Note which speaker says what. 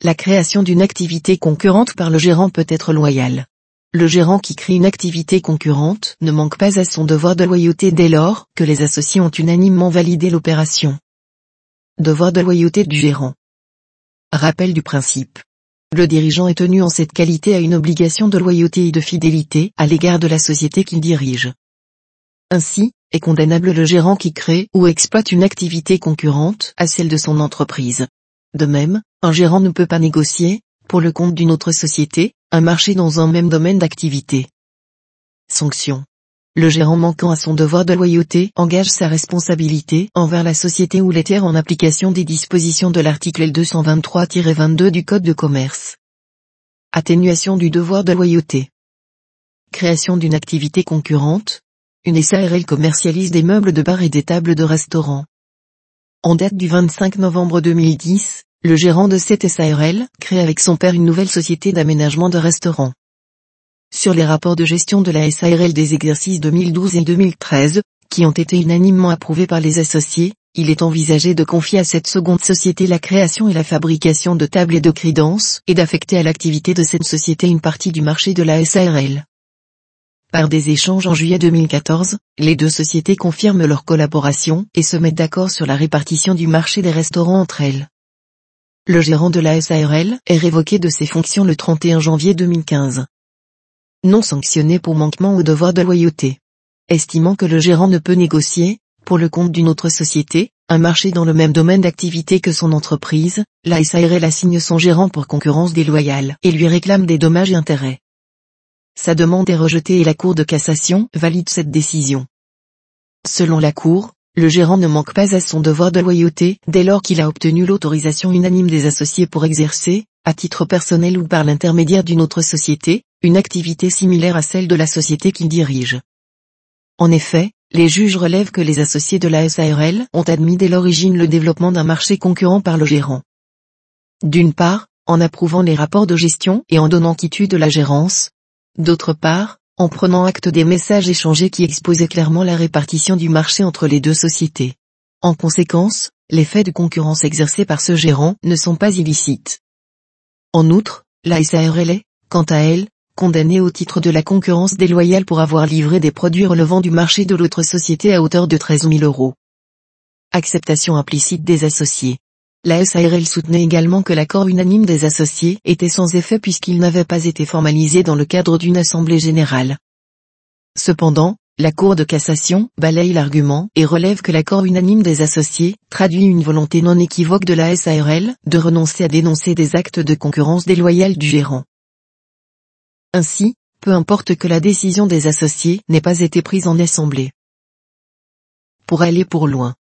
Speaker 1: la création d'une activité concurrente par le gérant peut être loyale. Le gérant qui crée une activité concurrente ne manque pas à son devoir de loyauté dès lors que les associés ont unanimement validé l'opération. Devoir de loyauté du gérant. Rappel du principe. Le dirigeant est tenu en cette qualité à une obligation de loyauté et de fidélité à l'égard de la société qu'il dirige. Ainsi, est condamnable le gérant qui crée ou exploite une activité concurrente à celle de son entreprise. De même, un gérant ne peut pas négocier, pour le compte d'une autre société, un marché dans un même domaine d'activité. Sanction. Le gérant manquant à son devoir de loyauté engage sa responsabilité envers la société ou les en application des dispositions de l'article L223-22 du Code de commerce. Atténuation du devoir de loyauté. Création d'une activité concurrente. Une SARL commercialise des meubles de bar et des tables de restaurant. En date du 25 novembre 2010, le gérant de cette SARL crée avec son père une nouvelle société d'aménagement de restaurants. Sur les rapports de gestion de la SARL des exercices 2012 et 2013, qui ont été unanimement approuvés par les associés, il est envisagé de confier à cette seconde société la création et la fabrication de tables et de crédences, et d'affecter à l'activité de cette société une partie du marché de la SARL. Par des échanges en juillet 2014, les deux sociétés confirment leur collaboration et se mettent d'accord sur la répartition du marché des restaurants entre elles le gérant de la SARL est révoqué de ses fonctions le 31 janvier 2015. Non sanctionné pour manquement au devoir de loyauté. Estimant que le gérant ne peut négocier, pour le compte d'une autre société, un marché dans le même domaine d'activité que son entreprise, la SARL assigne son gérant pour concurrence déloyale et lui réclame des dommages et intérêts. Sa demande est rejetée et la Cour de cassation valide cette décision. Selon la Cour, le gérant ne manque pas à son devoir de loyauté dès lors qu'il a obtenu l'autorisation unanime des associés pour exercer, à titre personnel ou par l'intermédiaire d'une autre société, une activité similaire à celle de la société qu'il dirige. En effet, les juges relèvent que les associés de la SARL ont admis dès l'origine le développement d'un marché concurrent par le gérant. D'une part, en approuvant les rapports de gestion et en donnant quitus de la gérance. D'autre part, en prenant acte des messages échangés qui exposaient clairement la répartition du marché entre les deux sociétés. En conséquence, les faits de concurrence exercés par ce gérant ne sont pas illicites. En outre, la SARL est, quant à elle, condamnée au titre de la concurrence déloyale pour avoir livré des produits relevant du marché de l'autre société à hauteur de 13 000 euros. Acceptation implicite des associés. La SARL soutenait également que l'accord unanime des associés était sans effet puisqu'il n'avait pas été formalisé dans le cadre d'une assemblée générale. Cependant, la Cour de cassation balaye l'argument et relève que l'accord unanime des associés traduit une volonté non équivoque de la SARL de renoncer à dénoncer des actes de concurrence déloyale du gérant. Ainsi, peu importe que la décision des associés n'ait pas été prise en assemblée. Pour aller pour loin,